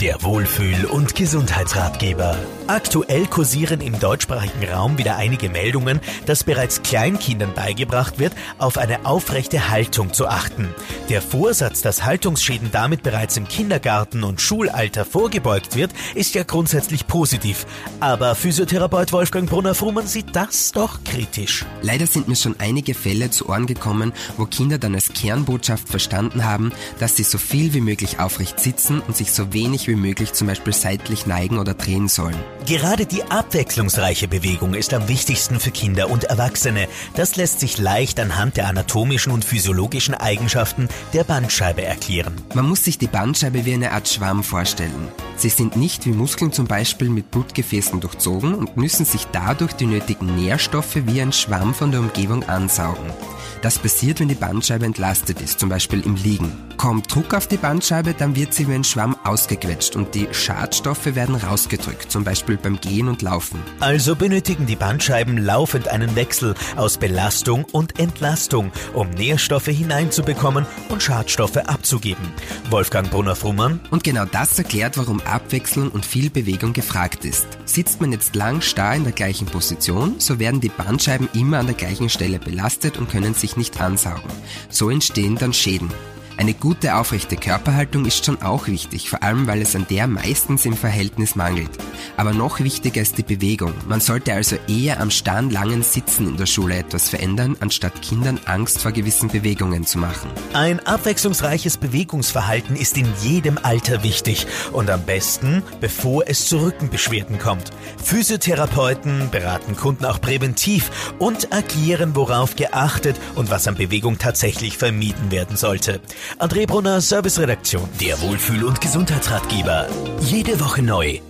Der Wohlfühl- und Gesundheitsratgeber. Aktuell kursieren im deutschsprachigen Raum wieder einige Meldungen, dass bereits Kleinkindern beigebracht wird, auf eine aufrechte Haltung zu achten. Der Vorsatz, dass Haltungsschäden damit bereits im Kindergarten und Schulalter vorgebeugt wird, ist ja grundsätzlich positiv. Aber Physiotherapeut Wolfgang Brunner-Frumann sieht das doch kritisch. Leider sind mir schon einige Fälle zu Ohren gekommen, wo Kinder dann als Kernbotschaft verstanden haben, dass sie so viel wie möglich aufrecht sitzen und sich so wenig wie möglich zum Beispiel seitlich neigen oder drehen sollen. Gerade die abwechslungsreiche Bewegung ist am wichtigsten für Kinder und Erwachsene. Das lässt sich leicht anhand der anatomischen und physiologischen Eigenschaften der Bandscheibe erklären. Man muss sich die Bandscheibe wie eine Art Schwamm vorstellen. Sie sind nicht wie Muskeln zum Beispiel mit Blutgefäßen durchzogen und müssen sich dadurch die nötigen Nährstoffe wie ein Schwamm von der Umgebung ansaugen. Das passiert, wenn die Bandscheibe entlastet ist, zum Beispiel im Liegen. Kommt Druck auf die Bandscheibe, dann wird sie wie ein Schwamm ausgequetscht und die Schadstoffe werden rausgedrückt, zum Beispiel beim Gehen und Laufen. Also benötigen die Bandscheiben laufend einen Wechsel aus Belastung und Entlastung, um Nährstoffe hineinzubekommen und Schadstoffe abzugeben. Wolfgang Brunner-Frummann. Und genau das erklärt, warum Abwechslung und viel Bewegung gefragt ist. Sitzt man jetzt lang starr in der gleichen Position, so werden die Bandscheiben immer an der gleichen Stelle belastet und können sich nicht ansaugen. So entstehen dann Schäden. Eine gute aufrechte Körperhaltung ist schon auch wichtig, vor allem weil es an der meistens im Verhältnis mangelt. Aber noch wichtiger ist die Bewegung. Man sollte also eher am starren langen Sitzen in der Schule etwas verändern, anstatt Kindern Angst vor gewissen Bewegungen zu machen. Ein abwechslungsreiches Bewegungsverhalten ist in jedem Alter wichtig und am besten, bevor es zu Rückenbeschwerden kommt. Physiotherapeuten beraten Kunden auch präventiv und erklären, worauf geachtet und was an Bewegung tatsächlich vermieden werden sollte. André Brunner, Serviceredaktion. Der Wohlfühl- und Gesundheitsratgeber. Jede Woche neu.